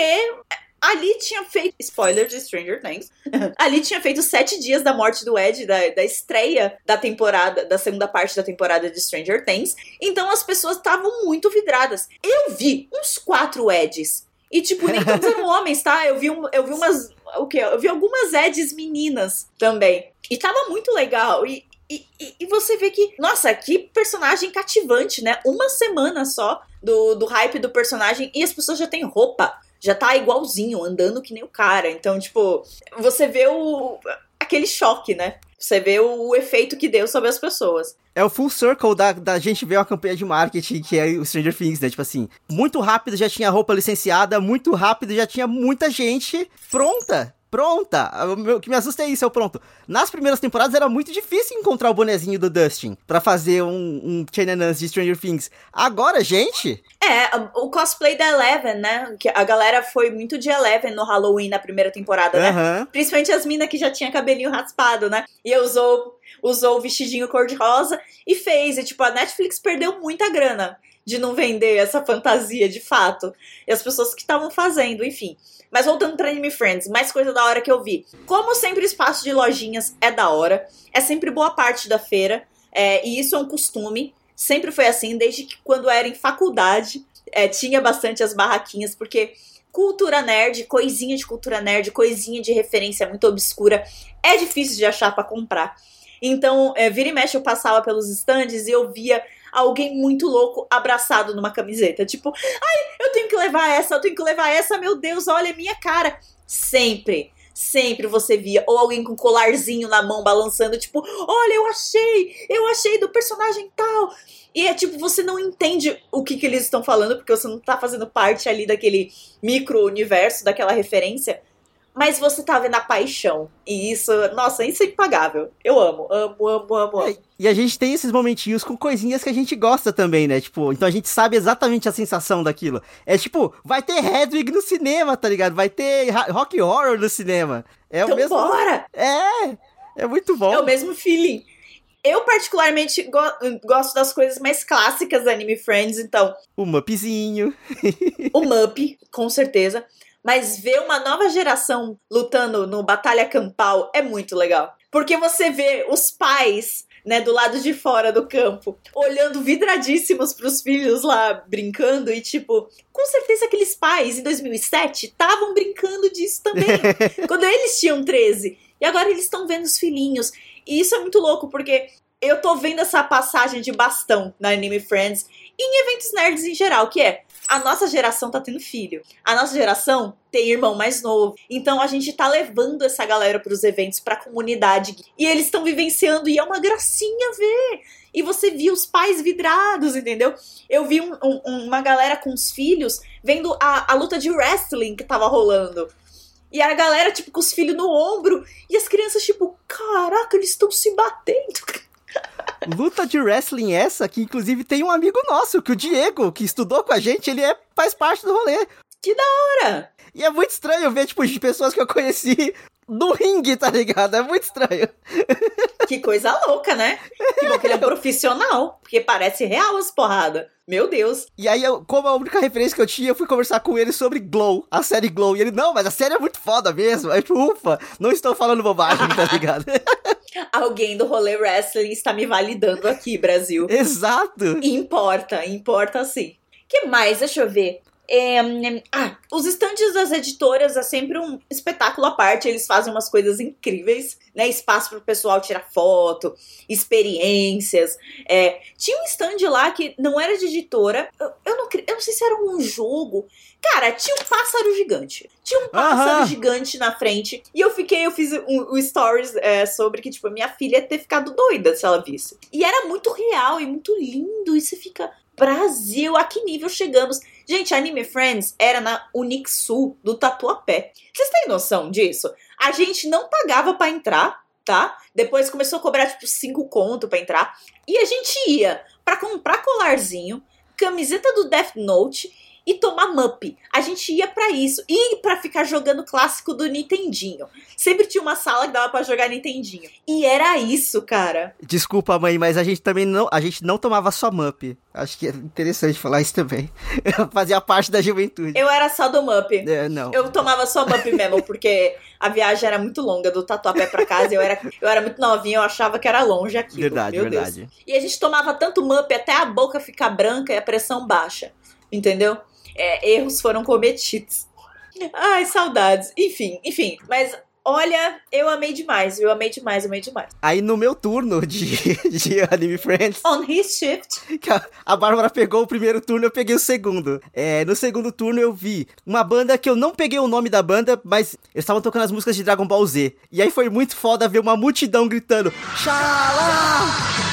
ali tinha feito. Spoiler de Stranger Things. ali tinha feito sete dias da morte do Ed, da, da estreia da temporada, da segunda parte da temporada de Stranger Things. Então as pessoas estavam muito vidradas. Eu vi uns quatro Eds. E, tipo, nem todos eram homens, tá? Eu vi, um, eu vi umas o que? Eu vi algumas Eds meninas também. E tava muito legal. E, e, e, você vê que, nossa, que personagem cativante, né? Uma semana só do, do hype do personagem e as pessoas já têm roupa. Já tá igualzinho, andando que nem o cara. Então, tipo, você vê o. aquele choque, né? Você vê o, o efeito que deu sobre as pessoas. É o full circle da, da gente ver uma campanha de marketing que é o Stranger Things, né? Tipo assim, muito rápido já tinha roupa licenciada, muito rápido já tinha muita gente pronta pronta. O que me assusta é isso, é o pronto. Nas primeiras temporadas era muito difícil encontrar o bonezinho do Dustin para fazer um, um Chainanans de Stranger Things. Agora, gente... É, o cosplay da Eleven, né? Que a galera foi muito de Eleven no Halloween na primeira temporada, né? Uhum. Principalmente as minas que já tinha cabelinho raspado, né? E usou, usou o vestidinho cor-de-rosa e fez. E, tipo, a Netflix perdeu muita grana de não vender essa fantasia de fato. E as pessoas que estavam fazendo, enfim. Mas voltando pra Anime Friends, mais coisa da hora que eu vi. Como sempre, o espaço de lojinhas é da hora. É sempre boa parte da feira. É, e isso é um costume. Sempre foi assim, desde que quando era em faculdade, é, tinha bastante as barraquinhas, porque cultura nerd, coisinha de cultura nerd, coisinha de referência muito obscura, é difícil de achar para comprar. Então, é, vira e mexe eu passava pelos stands e eu via alguém muito louco abraçado numa camiseta. Tipo, ai, eu tenho que levar essa, eu tenho que levar essa, meu Deus, olha a minha cara. Sempre. Sempre você via, ou alguém com colarzinho na mão balançando, tipo, olha, eu achei, eu achei do personagem tal. E é tipo, você não entende o que, que eles estão falando, porque você não tá fazendo parte ali daquele micro-universo, daquela referência mas você tá vendo a paixão. E isso, nossa, isso é impagável. Eu amo, amo, amo, amo, amo. É, e a gente tem esses momentinhos com coisinhas que a gente gosta também, né? Tipo, então a gente sabe exatamente a sensação daquilo. É tipo, vai ter Hedwig no cinema, tá ligado? Vai ter Rock Horror no cinema. É então o mesmo. Bora! É! É muito bom. É o mesmo feeling. Eu, particularmente, go gosto das coisas mais clássicas da Anime Friends, então. O Mupzinho. o Mup, com certeza. Mas ver uma nova geração lutando no Batalha Campal é muito legal. Porque você vê os pais né, do lado de fora do campo, olhando vidradíssimos para os filhos lá brincando e tipo, com certeza aqueles pais em 2007 estavam brincando disso também, quando eles tinham 13. E agora eles estão vendo os filhinhos. E isso é muito louco porque eu tô vendo essa passagem de bastão na Anime Friends e em eventos nerds em geral, que é a nossa geração tá tendo filho. A nossa geração tem irmão mais novo. Então a gente tá levando essa galera pros eventos, pra comunidade. E eles estão vivenciando e é uma gracinha ver. E você viu os pais vidrados, entendeu? Eu vi um, um, uma galera com os filhos vendo a, a luta de wrestling que tava rolando. E a galera, tipo, com os filhos no ombro. E as crianças, tipo, caraca, eles estão se batendo. Luta de wrestling essa, que inclusive tem um amigo nosso, que o Diego, que estudou com a gente, ele é, faz parte do rolê. Que da hora! E é muito estranho ver, tipo, de pessoas que eu conheci no ringue, tá ligado? É muito estranho. Que coisa louca, né? Que bom que ele é profissional, porque parece real as porradas. Meu Deus. E aí, eu, como a única referência que eu tinha, eu fui conversar com ele sobre Glow, a série Glow. E ele, não, mas a série é muito foda mesmo. Aí, tipo, ufa, não estou falando bobagem, tá ligado? Alguém do rolê wrestling está me validando aqui, Brasil. Exato. Importa, importa sim. que mais? Deixa eu ver. É, ah, os estandes das editoras é sempre um espetáculo à parte, eles fazem umas coisas incríveis, né? Espaço para o pessoal tirar foto, experiências. É, tinha um stand lá que não era de editora, eu, eu, não, eu não sei se era um jogo. Cara, tinha um pássaro gigante. Tinha um pássaro gigante na frente. E eu fiquei, eu fiz um, um stories é, sobre que, tipo, minha filha ia ter ficado doida se ela visse. E era muito real e muito lindo. E você fica, Brasil, a que nível chegamos? Gente, Anime Friends era na Unixul do Tatuapé. Vocês têm noção disso? A gente não pagava para entrar, tá? Depois começou a cobrar tipo 5 conto para entrar. E a gente ia para comprar colarzinho, camiseta do Death Note e tomar mup. A gente ia para isso. E para ficar jogando clássico do Nintendinho. Sempre tinha uma sala que dava para jogar Nintendinho. E era isso, cara. Desculpa, mãe, mas a gente também não, a gente não tomava só mup. Acho que é interessante falar isso também. Eu fazia parte da juventude. Eu era só do mup. É, não. Eu tomava só mup mesmo, porque a viagem era muito longa do Tatuapé para casa. Eu era, eu era muito novinha, eu achava que era longe aqui. Verdade, Meu verdade. Deus. E a gente tomava tanto mup até a boca ficar branca e a pressão baixa. Entendeu? É, erros foram cometidos. Ai, saudades. Enfim, enfim. Mas Olha, eu amei demais, eu amei demais, eu amei demais. Aí no meu turno de, de Anime Friends. On his shift. A, Bárbara pegou o primeiro turno, eu peguei o segundo. É, no segundo turno eu vi uma banda que eu não peguei o nome da banda, mas eles estavam tocando as músicas de Dragon Ball Z. E aí foi muito foda ver uma multidão gritando: Xalá!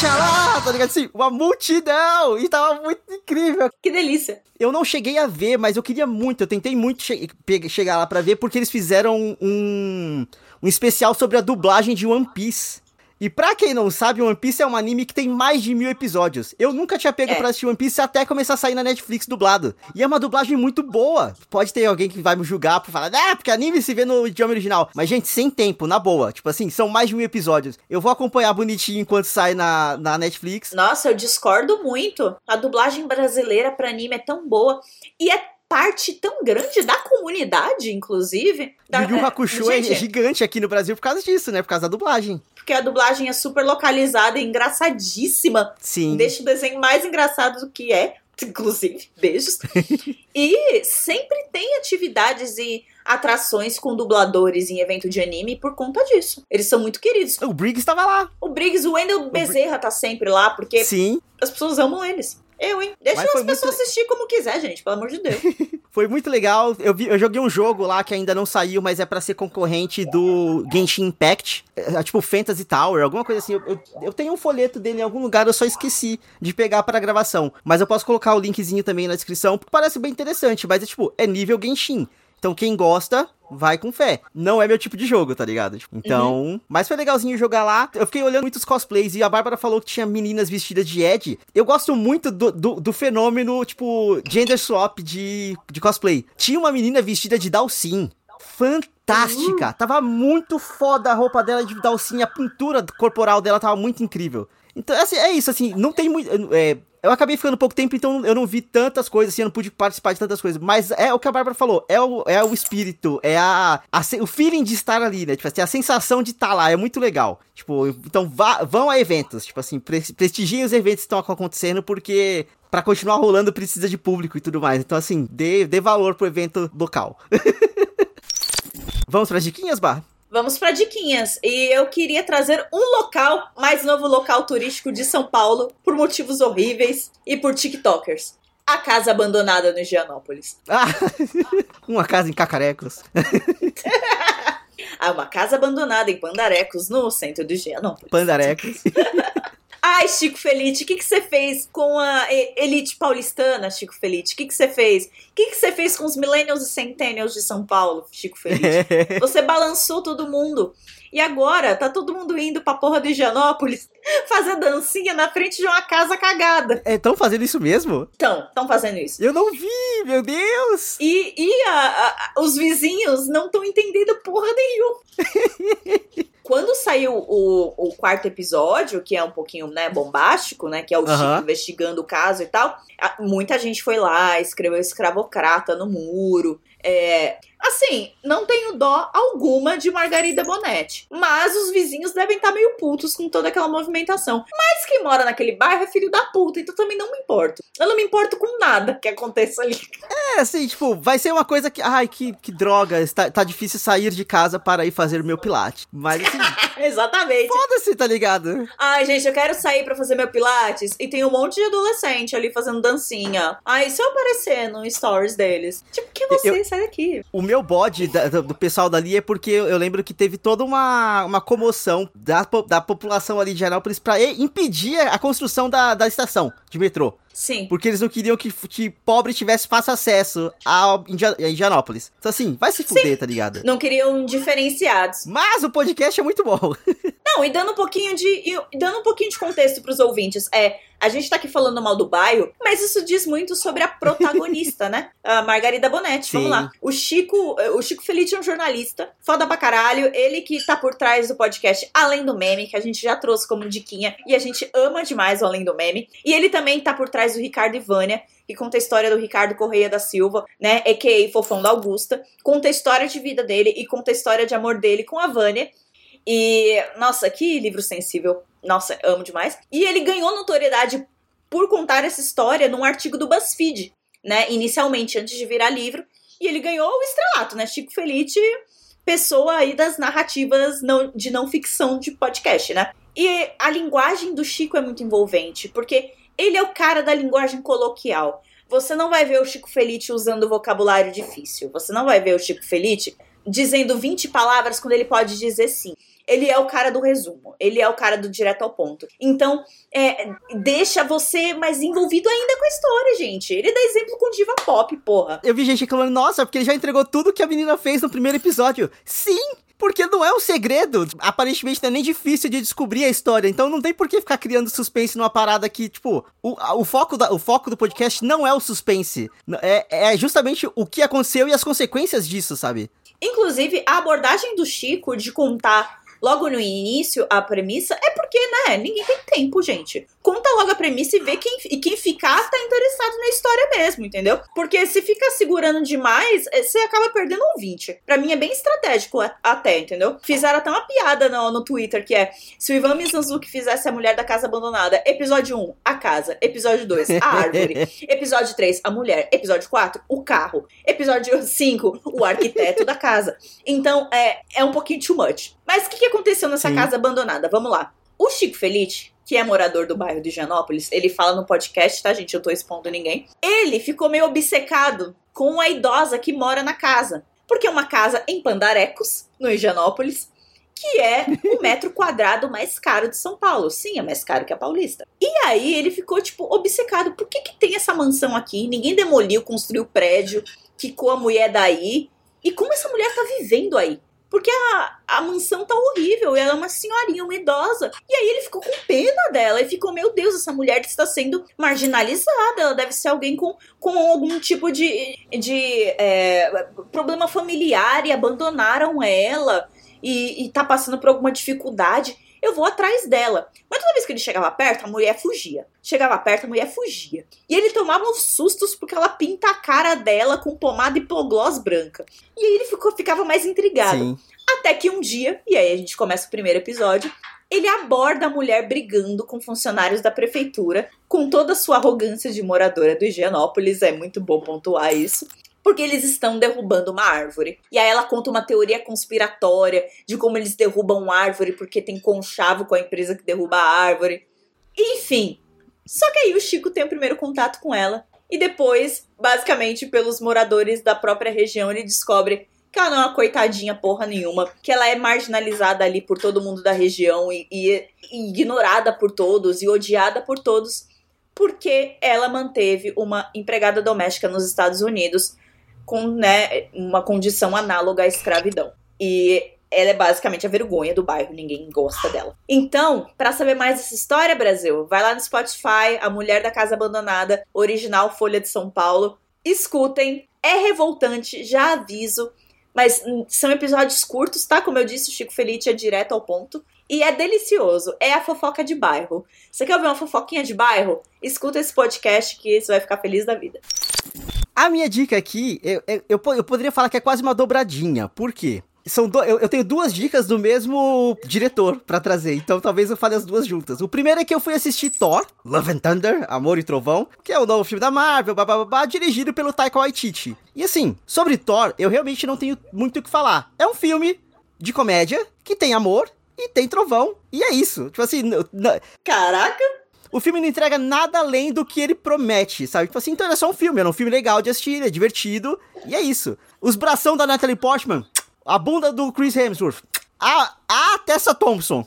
Xalá, tá ligado? Assim, uma multidão! E tava muito incrível. Que delícia. Eu não cheguei a ver, mas eu queria muito, eu tentei muito che chegar lá para ver, porque eles fizeram um, um especial sobre a dublagem de One Piece. E pra quem não sabe, One Piece é um anime que tem mais de mil episódios. Eu nunca tinha pego é. pra assistir One Piece até começar a sair na Netflix dublado. E é uma dublagem muito boa. Pode ter alguém que vai me julgar por falar, ah, porque anime se vê no idioma original. Mas, gente, sem tempo, na boa. Tipo assim, são mais de mil episódios. Eu vou acompanhar bonitinho enquanto sai na, na Netflix. Nossa, eu discordo muito. A dublagem brasileira pra anime é tão boa. E é parte tão grande da comunidade, inclusive. Da, Yu Yu Hakusho é, é gigante aqui no Brasil por causa disso, né? Por causa da dublagem. Porque a dublagem é super localizada e engraçadíssima. Sim. Deixa o desenho mais engraçado do que é, inclusive. Beijos. e sempre tem atividades e atrações com dubladores em evento de anime por conta disso. Eles são muito queridos. O Briggs estava lá. O Briggs, o Wendell Bezerra tá sempre lá, porque Sim. as pessoas amam eles. Eu, hein? Deixa as pessoas muito... assistir como quiser, gente, pelo amor de Deus. foi muito legal. Eu, vi, eu joguei um jogo lá que ainda não saiu, mas é para ser concorrente do Genshin Impact. É, é, tipo Fantasy Tower, alguma coisa assim. Eu, eu, eu, tenho um folheto dele em algum lugar, eu só esqueci de pegar para gravação. Mas eu posso colocar o linkzinho também na descrição, porque parece bem interessante. Mas é tipo, é nível Genshin. Então quem gosta, vai com fé. Não é meu tipo de jogo, tá ligado? Tipo, então. Uhum. Mas foi legalzinho jogar lá. Eu fiquei olhando muitos cosplays e a Bárbara falou que tinha meninas vestidas de Ed. Eu gosto muito do, do, do fenômeno, tipo, gender swap de, de cosplay. Tinha uma menina vestida de Dalsin. Fantástica! Uhum. Tava muito foda a roupa dela de Dalsin, a pintura corporal dela tava muito incrível. Então, assim, é isso, assim, não tem muito. É, eu acabei ficando pouco tempo, então eu não vi tantas coisas, assim, eu não pude participar de tantas coisas. Mas é o que a Bárbara falou, é o, é o espírito, é a, a o feeling de estar ali, né? Tipo assim, a sensação de estar tá lá, é muito legal. Tipo, então vá, vão a eventos, tipo assim, prestigiem os eventos que estão acontecendo, porque para continuar rolando precisa de público e tudo mais. Então, assim, dê, dê valor pro evento local. Vamos para diquinhas, Bar? Vamos para diquinhas. E eu queria trazer um local, mais novo local turístico de São Paulo, por motivos horríveis e por TikTokers. A casa abandonada no Higienópolis. Ah, uma casa em Cacarecos. ah, uma casa abandonada em Pandarecos, no centro do Higienópolis. Pandarecos. Ai, Chico Felite, o que, que você fez com a elite paulistana, Chico Felite? O que, que você fez? O que, que você fez com os millennials e centennials de São Paulo, Chico Felite? você balançou todo mundo. E agora tá todo mundo indo pra porra do Higienópolis fazer dancinha na frente de uma casa cagada. É, tão fazendo isso mesmo? Estão, estão fazendo isso. Eu não vi, meu Deus! E, e a, a, os vizinhos não estão entendendo porra nenhuma. Quando saiu o, o, quarto episódio, que é um pouquinho, né, bombástico, né, que é o Chico investigando o caso e tal, muita gente foi lá, escreveu escravocrata no muro, é, assim, não tenho dó alguma de Margarida Bonetti. Mas os vizinhos devem estar meio putos com toda aquela movimentação. Mas quem mora naquele bairro é filho da puta, então também não me importo. Eu não me importo com nada que aconteça ali. É, assim, tipo, vai ser uma coisa que. Ai, que, que droga, está, tá difícil sair de casa para ir fazer meu pilate. Mas assim. Exatamente. Foda-se, tá ligado? Ai, gente, eu quero sair para fazer meu pilates e tem um monte de adolescente ali fazendo dancinha. Ai, se eu aparecer no stories deles, tipo, que vocês? sai daqui. O meu bode da, do pessoal dali é porque eu lembro que teve toda uma, uma comoção da, da população ali de Anápolis pra impedir a construção da, da estação de metrô. Sim. Porque eles não queriam que, que pobre tivesse fácil acesso a Indianópolis. Então, assim, vai se fuder, Sim. tá ligado? Não queriam diferenciados. Mas o podcast é muito bom. não, e dando um pouquinho de. E dando um pouquinho de contexto pros ouvintes. É, a gente tá aqui falando mal do bairro, mas isso diz muito sobre a protagonista, né? A Margarida Bonetti. Sim. Vamos lá. O Chico, o Chico Felice é um jornalista, foda pra caralho. Ele que tá por trás do podcast Além do Meme, que a gente já trouxe como diquinha. E a gente ama demais o Além do Meme. E ele também tá por trás do Ricardo e Vânia, que conta a história do Ricardo Correia da Silva, né? A.K.A. Fofão da Augusta. Conta a história de vida dele e conta a história de amor dele com a Vânia. E, nossa, que livro sensível. Nossa, amo demais. E ele ganhou notoriedade por contar essa história num artigo do BuzzFeed, né? Inicialmente, antes de virar livro. E ele ganhou o estrelato, né? Chico Felice, pessoa aí das narrativas não, de não ficção de podcast, né? E a linguagem do Chico é muito envolvente, porque ele é o cara da linguagem coloquial. Você não vai ver o Chico Felice usando vocabulário difícil. Você não vai ver o Chico Felice dizendo 20 palavras quando ele pode dizer sim ele é o cara do resumo, ele é o cara do direto ao ponto. Então, é, deixa você mais envolvido ainda com a história, gente. Ele dá exemplo com diva pop, porra. Eu vi gente reclamando, nossa, porque ele já entregou tudo que a menina fez no primeiro episódio. Sim! Porque não é um segredo. Aparentemente não é nem difícil de descobrir a história. Então não tem por que ficar criando suspense numa parada que, tipo, o, o, foco, da, o foco do podcast não é o suspense. É, é justamente o que aconteceu e as consequências disso, sabe? Inclusive, a abordagem do Chico de contar logo no início a premissa, é porque, né, ninguém tem tempo, gente. Conta logo a premissa e vê quem, e quem ficar tá interessado na história mesmo, entendeu? Porque se fica segurando demais, é, você acaba perdendo um 20. Pra mim é bem estratégico até, entendeu? Fizeram até uma piada no, no Twitter que é: se o Ivan Mizanzuki fizesse a mulher da casa abandonada, episódio 1, a casa. Episódio 2, a árvore. episódio 3, a mulher. Episódio 4, o carro. Episódio 5, o arquiteto da casa. Então, é, é um pouquinho too much. Mas o que, que aconteceu nessa Sim. casa abandonada? Vamos lá. O Chico Felice, que é morador do bairro de Janópolis, ele fala no podcast, tá, gente? Eu tô expondo ninguém. Ele ficou meio obcecado com a idosa que mora na casa. Porque é uma casa em Pandarecos, no Higienópolis, que é o metro quadrado mais caro de São Paulo. Sim, é mais caro que a Paulista. E aí ele ficou, tipo, obcecado. Por que, que tem essa mansão aqui? Ninguém demoliu, construiu prédio, ficou a mulher daí. E como essa mulher tá vivendo aí? Porque a, a mansão tá horrível ela é uma senhorinha, uma idosa. E aí ele ficou com pena dela e ficou, meu Deus, essa mulher está sendo marginalizada. Ela deve ser alguém com, com algum tipo de, de é, problema familiar e abandonaram ela e, e tá passando por alguma dificuldade eu vou atrás dela. Mas toda vez que ele chegava perto, a mulher fugia. Chegava perto, a mulher fugia. E ele tomava uns sustos porque ela pinta a cara dela com pomada hipoglós branca. E aí ele ficou, ficava mais intrigado. Sim. Até que um dia, e aí a gente começa o primeiro episódio, ele aborda a mulher brigando com funcionários da prefeitura, com toda a sua arrogância de moradora do Higienópolis, é muito bom pontuar isso. Porque eles estão derrubando uma árvore. E aí ela conta uma teoria conspiratória de como eles derrubam árvore porque tem conchavo com a empresa que derruba a árvore. Enfim. Só que aí o Chico tem o primeiro contato com ela e depois, basicamente, pelos moradores da própria região, ele descobre que ela não é uma coitadinha porra nenhuma, que ela é marginalizada ali por todo mundo da região e, e, e ignorada por todos e odiada por todos, porque ela manteve uma empregada doméstica nos Estados Unidos com né, uma condição análoga à escravidão. E ela é basicamente a vergonha do bairro, ninguém gosta dela. Então, para saber mais dessa história, Brasil, vai lá no Spotify, A Mulher da Casa Abandonada, original Folha de São Paulo. Escutem, é revoltante, já aviso, mas são episódios curtos, tá? Como eu disse, o Chico Felice é direto ao ponto. E é delicioso, é a fofoca de bairro. Você quer ouvir uma fofoquinha de bairro? Escuta esse podcast que você vai ficar feliz da vida. A minha dica aqui, eu, eu, eu, poderia falar que é quase uma dobradinha. Por quê? São do, eu, eu, tenho duas dicas do mesmo diretor para trazer, então talvez eu fale as duas juntas. O primeiro é que eu fui assistir Thor, Love and Thunder, Amor e Trovão, que é o novo filme da Marvel, babá, dirigido pelo Taika Waititi. E assim, sobre Thor, eu realmente não tenho muito o que falar. É um filme de comédia que tem amor e tem trovão, e é isso. Tipo assim, caraca! O filme não entrega nada além do que ele promete, sabe? Tipo assim, então é só um filme, é um filme legal de assistir, é divertido, e é isso. Os bração da Natalie Portman, a bunda do Chris Hemsworth, a, a Tessa Thompson,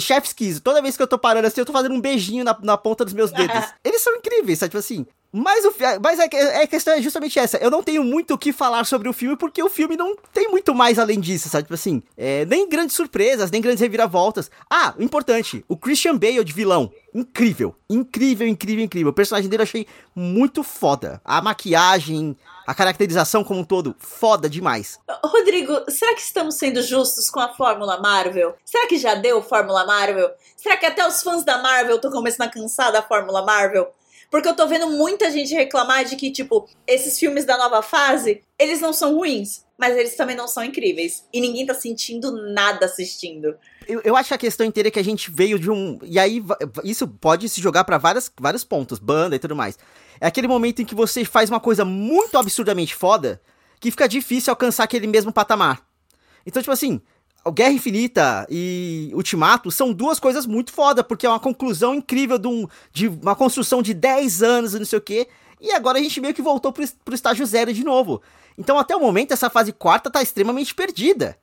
Chef's Kiss, toda vez que eu tô parando assim, eu tô fazendo um beijinho na, na ponta dos meus dedos. Eles são incríveis, sabe? Tipo assim, mas, o, mas a, a, questão é justamente essa. Eu não tenho muito o que falar sobre o filme, porque o filme não tem muito mais além disso, sabe? Tipo assim, é, nem grandes surpresas, nem grandes reviravoltas. Ah, importante, o Christian Bale de vilão. Incrível, incrível, incrível, incrível. O personagem dele eu achei muito foda. A maquiagem, a caracterização como um todo, foda demais. Rodrigo, será que estamos sendo justos com a Fórmula Marvel? Será que já deu Fórmula Marvel? Será que até os fãs da Marvel estão começando a cansar da Fórmula Marvel? Porque eu tô vendo muita gente reclamar de que, tipo, esses filmes da nova fase, eles não são ruins, mas eles também não são incríveis. E ninguém tá sentindo nada assistindo. Eu, eu acho que a questão inteira é que a gente veio de um. E aí, isso pode se jogar para vários pontos, banda e tudo mais. É aquele momento em que você faz uma coisa muito absurdamente foda que fica difícil alcançar aquele mesmo patamar. Então, tipo assim, Guerra Infinita e Ultimato são duas coisas muito foda, porque é uma conclusão incrível de, um, de uma construção de 10 anos e não sei o quê. E agora a gente meio que voltou pro, pro estágio zero de novo. Então, até o momento, essa fase quarta tá extremamente perdida.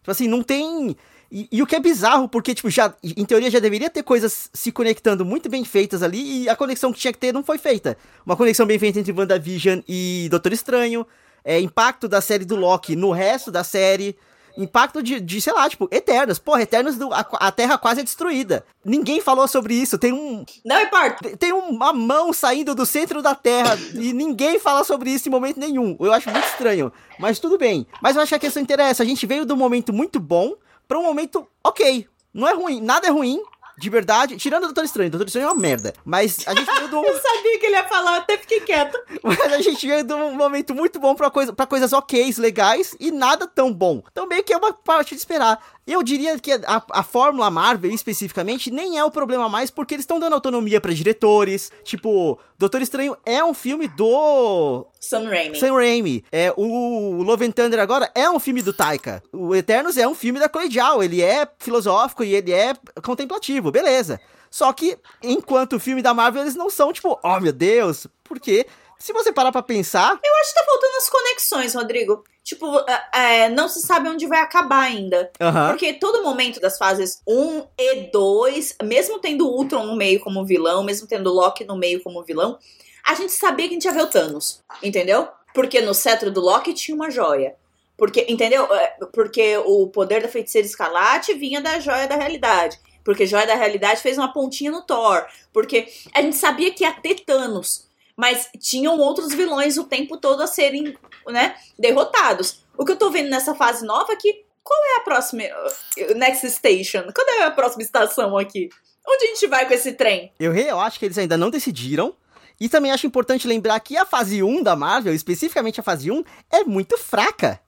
Tipo assim, não tem. E, e, o que é bizarro, porque, tipo, já, em teoria já deveria ter coisas se conectando muito bem feitas ali, e a conexão que tinha que ter não foi feita. Uma conexão bem feita entre WandaVision e Doutor Estranho, é, impacto da série do Loki no resto da série impacto de, de, sei lá, tipo, Eternos. Porra, Eternos, a, a Terra quase é destruída. Ninguém falou sobre isso. Tem um. Não importa. Tem uma mão saindo do centro da Terra e ninguém fala sobre isso em momento nenhum. Eu acho muito estranho. Mas tudo bem. Mas eu acho que a questão interessa. A gente veio de um momento muito bom para um momento ok. Não é ruim, nada é ruim, de verdade, tirando o Doutor Estranho, o Doutor Estranho é uma merda. Mas a gente veio do. Eu sabia que ele ia falar, até fiquei quieto. Mas a gente veio de um momento muito bom pra, coisa, pra coisas ok, legais e nada tão bom. Então meio que é uma parte de esperar. Eu diria que a, a Fórmula Marvel, especificamente, nem é o problema mais, porque eles estão dando autonomia para diretores. Tipo, Doutor Estranho é um filme do. Sam Raimi. Sam Raimi. É, o Love and Thunder agora é um filme do Taika. O Eternos é um filme da Colegial. Ele é filosófico e ele é contemplativo, beleza. Só que, enquanto o filme da Marvel, eles não são tipo, oh meu Deus, porque se você parar pra pensar. Eu acho que tá faltando as conexões, Rodrigo. Tipo, é, não se sabe onde vai acabar ainda. Uhum. Porque todo momento das fases 1 e 2, mesmo tendo o Ultron no meio como vilão, mesmo tendo o Loki no meio como vilão, a gente sabia que a gente ia ver o Thanos. Entendeu? Porque no cetro do Loki tinha uma joia. Porque, entendeu? É, porque o poder da feiticeira escarlate vinha da joia da realidade. Porque joia da realidade fez uma pontinha no Thor. Porque a gente sabia que ia ter Thanos mas tinham outros vilões o tempo todo a serem, né, derrotados. O que eu tô vendo nessa fase nova é que qual é a próxima uh, next station? Quando é a próxima estação aqui? Onde a gente vai com esse trem? Eu, eu acho que eles ainda não decidiram. E também acho importante lembrar que a fase 1 da Marvel, especificamente a fase 1, é muito fraca.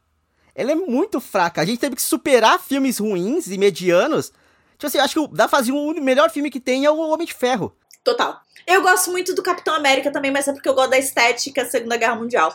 Ela é muito fraca. A gente teve que superar filmes ruins e medianos. Tipo assim, eu acho que da fase 1 o melhor filme que tem é o Homem de Ferro. Total. Eu gosto muito do Capitão América também, mas é porque eu gosto da estética Segunda Guerra Mundial.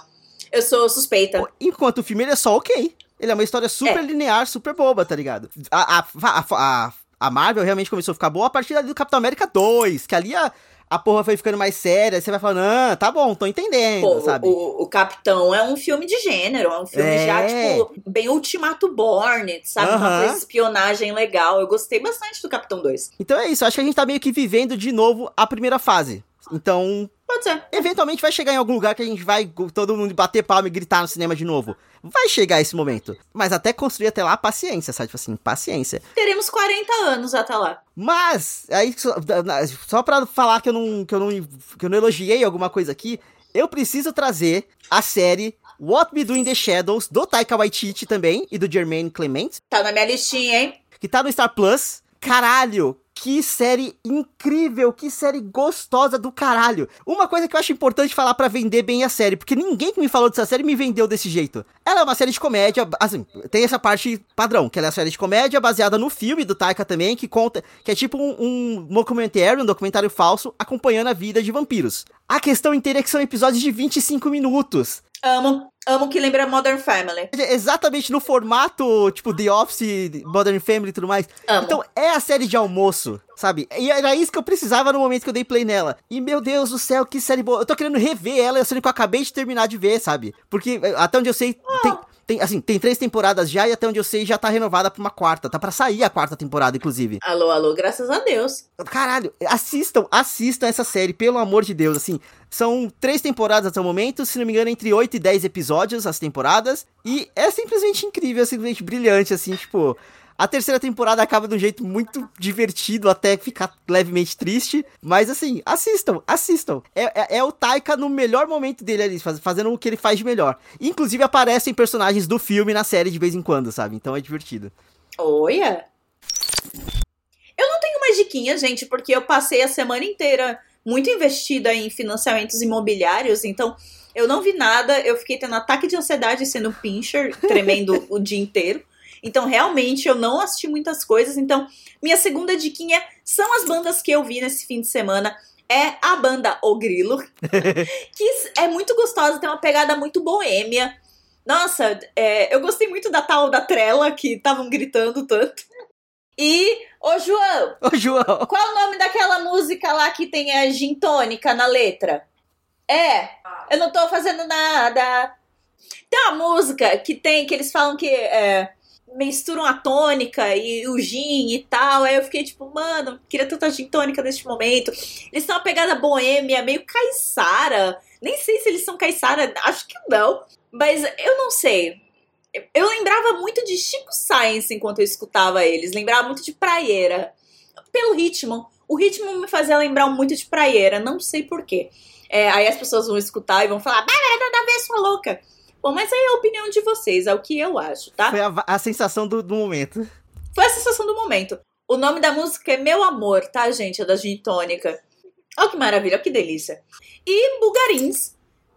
Eu sou suspeita. Enquanto o filme ele é só ok. Ele é uma história super É. linear, super boba, tá ligado? A, a, a, a, a Marvel realmente começou a ficar boa a partir do Capitão América 2, que ali a, a porra foi ficando mais séria, você vai falando, ah, tá bom, tô entendendo, Pô, sabe? o, o Capitão é um filme de gênero, é um filme É. já, tipo, bem Ultimato Born, sabe? Uma coisa de espionagem legal. Eu gostei bastante do Capitão 2. Então é isso, acho que a gente tá meio que vivendo de novo a primeira fase. Então, Pode ser. eventualmente vai chegar em algum lugar que a gente vai todo mundo bater palma e gritar no cinema de novo. Vai chegar esse momento. Mas até construir até lá, paciência, sabe? Tipo assim, paciência. Teremos 40 anos até lá. Mas, aí, só, só pra falar que eu, não, que, eu não, que eu não elogiei alguma coisa aqui, eu preciso trazer a série What We Do in the Shadows, do Taika Waititi também, e do Jermaine Clement, Tá na minha listinha, hein? que tá no Star Plus. Caralho, que série incrível, que série gostosa do caralho. Uma coisa que eu acho importante falar pra vender bem a série, porque ninguém que me falou dessa série me vendeu desse jeito. Ela é uma série de comédia, assim, tem essa parte padrão, que ela é uma série de comédia baseada no filme do Taika também, que conta, que é tipo um, um documentário, um documentário falso, acompanhando a vida de vampiros. A questão inteira é que são episódios de 25 minutos. Amo. Amo que lembra Modern Family. Exatamente no formato, tipo, The Office, Modern Family e tudo mais. Amo. Então, é a série de almoço, sabe? E era isso que eu precisava no momento que eu dei play nela. E, meu Deus do céu, que série boa. Eu tô querendo rever ela, é a série que eu acabei de terminar de ver, sabe? Porque, até onde eu sei, tem... Tem, assim, tem três temporadas já e até onde eu sei já tá renovada pra uma quarta. Tá pra sair a quarta temporada, inclusive. Alô, alô, graças a Deus. Caralho, assistam, assistam essa série, pelo amor de Deus, assim. São três temporadas até o momento, se não me engano, entre 8 e 10 episódios as temporadas. E é simplesmente incrível, é simplesmente brilhante, assim, tipo. A terceira temporada acaba de um jeito muito divertido, até ficar levemente triste. Mas assim, assistam, assistam. É, é, é o Taika no melhor momento dele ali, faz- fazendo o que ele faz de melhor. Inclusive aparecem personagens do filme na série de vez em quando, sabe? Então é divertido. Olha. Eu não tenho mais diquinha, gente, porque eu passei a semana inteira muito investida em financiamentos imobiliários, então eu não vi nada, eu fiquei tendo ataque de ansiedade sendo pincher, tremendo o dia inteiro. Então, realmente, eu não assisti muitas coisas. Então, minha segunda diquinha são as bandas que eu vi nesse fim de semana. É a banda O Grilo, que é muito gostosa, tem uma pegada muito boêmia. Nossa, é, eu gostei muito da tal da trela que estavam gritando tanto. E, ô João, Ô, João! qual é o nome daquela música lá que tem a gin tônica na letra? É, eu não tô fazendo nada. Tem uma música que tem, que eles falam que é, misturam a tônica e o gin e tal. Aí eu fiquei tipo, mano, queria tanta gin tônica neste momento. Eles têm uma pegada boêmia, meio caiçara. Nem sei se eles são caiçara, acho que não. Mas eu não sei. Eu- lembrava muito de Chico Science enquanto eu escutava eles. Lembrava muito de praieira. Pelo ritmo. O ritmo me fazia lembrar muito de praieira. Não sei porquê. É, aí as pessoas vão escutar e vão falar, Bárbara, nada a ver, sua louca. Bom, mas aí é a opinião de vocês, é o que eu acho, tá? Foi a, a sensação do, do momento. Foi a sensação do momento. O nome da música é Meu Amor, tá, gente? É da Gin Tônica. Olha que maravilha, olha que delícia. E Bugarins,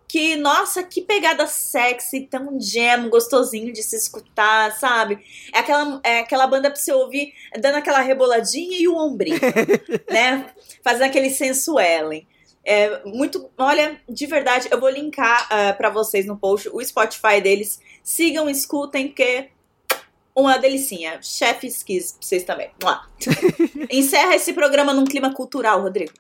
que, nossa, que pegada sexy, tão jam, gostosinho de se escutar, sabe? É aquela, é aquela banda pra você ouvir dando aquela reboladinha e o ombrinho, né? Fazendo aquele sensuelen. É muito, olha, de verdade, eu vou linkar ah, pra vocês no post o Spotify deles. Sigam, escutem, que uma delicinha. Kiss pra vocês também. Vamos lá. Encerra esse programa num clima cultural, Rodrigo.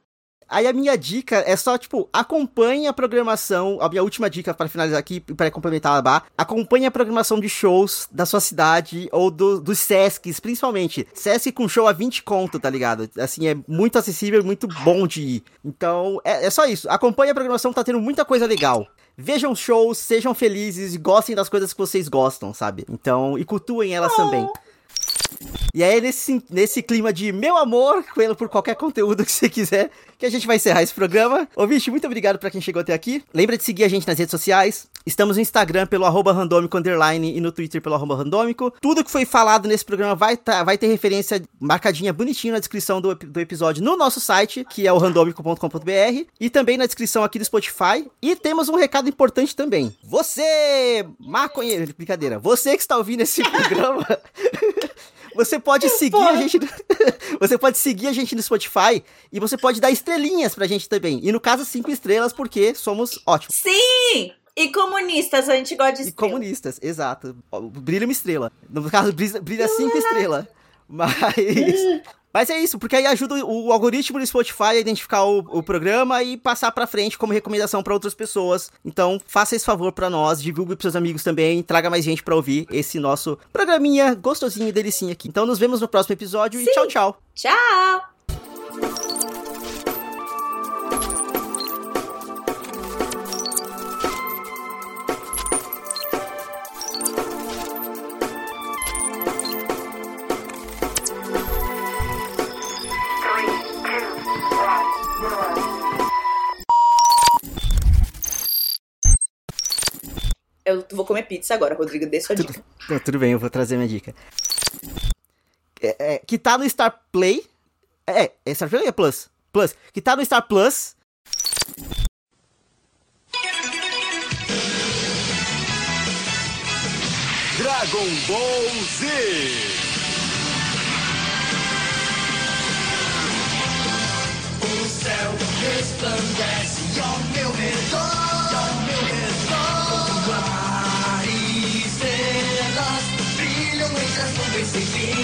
Aí a minha dica é só, tipo, acompanhe a programação. A minha última dica para finalizar aqui, para complementar a bar. Acompanhe a programação de shows da sua cidade ou do, dos Sescs, principalmente. Sesc com show a 20 conto, tá ligado? Assim, é muito acessível e muito bom de ir. Então, é, é só isso. Acompanhe a programação, tá tendo muita coisa legal. Vejam shows, sejam felizes e gostem das coisas que vocês gostam, sabe? Então, e cultuem elas também. E aí, nesse, nesse clima de meu amor, pelo por qualquer conteúdo que você quiser, que a gente vai encerrar esse programa. Ouvinte, muito obrigado pra quem chegou até aqui. Lembra de seguir a gente nas redes sociais. Estamos no Instagram pelo arroba randômico underline e no Twitter pelo arroba randômico. Tudo que foi falado nesse programa vai, tá, vai ter referência marcadinha bonitinho na descrição do, do episódio no nosso site, que é o randômico.com.br, e também na descrição aqui do Spotify. E temos um recado importante também. Você, maconheiro, brincadeira, você que está ouvindo esse programa... Você pode seguir a gente. no- você pode seguir a gente no Spotify e você pode dar estrelinhas pra gente também. E no caso, cinco estrelas, porque somos ótimos. Sim! E comunistas, a gente gosta de E estrela. comunistas, exato. Brilha uma estrela. No caso, brilha, brilha cinco estrelas. Mas. Mas é isso, porque aí ajuda o algoritmo do Spotify a identificar o, o programa e passar pra frente como recomendação pra outras pessoas. Então, faça esse favor pra nós, divulgue pros seus amigos também, traga mais gente pra ouvir esse nosso programinha gostosinho e delicinho aqui. Então, nos vemos no próximo episódio e tchau, tchau. Tchau! Eu vou comer pizza agora, Rodrigo. Dê sua dica. Não, tudo bem, eu vou trazer minha dica. É, é, que tá no Star Play. É, é Star Play ou é Plus? Plus. Que tá no Star Plus. Dragon Ball Z. O céu resplandece Sicilio.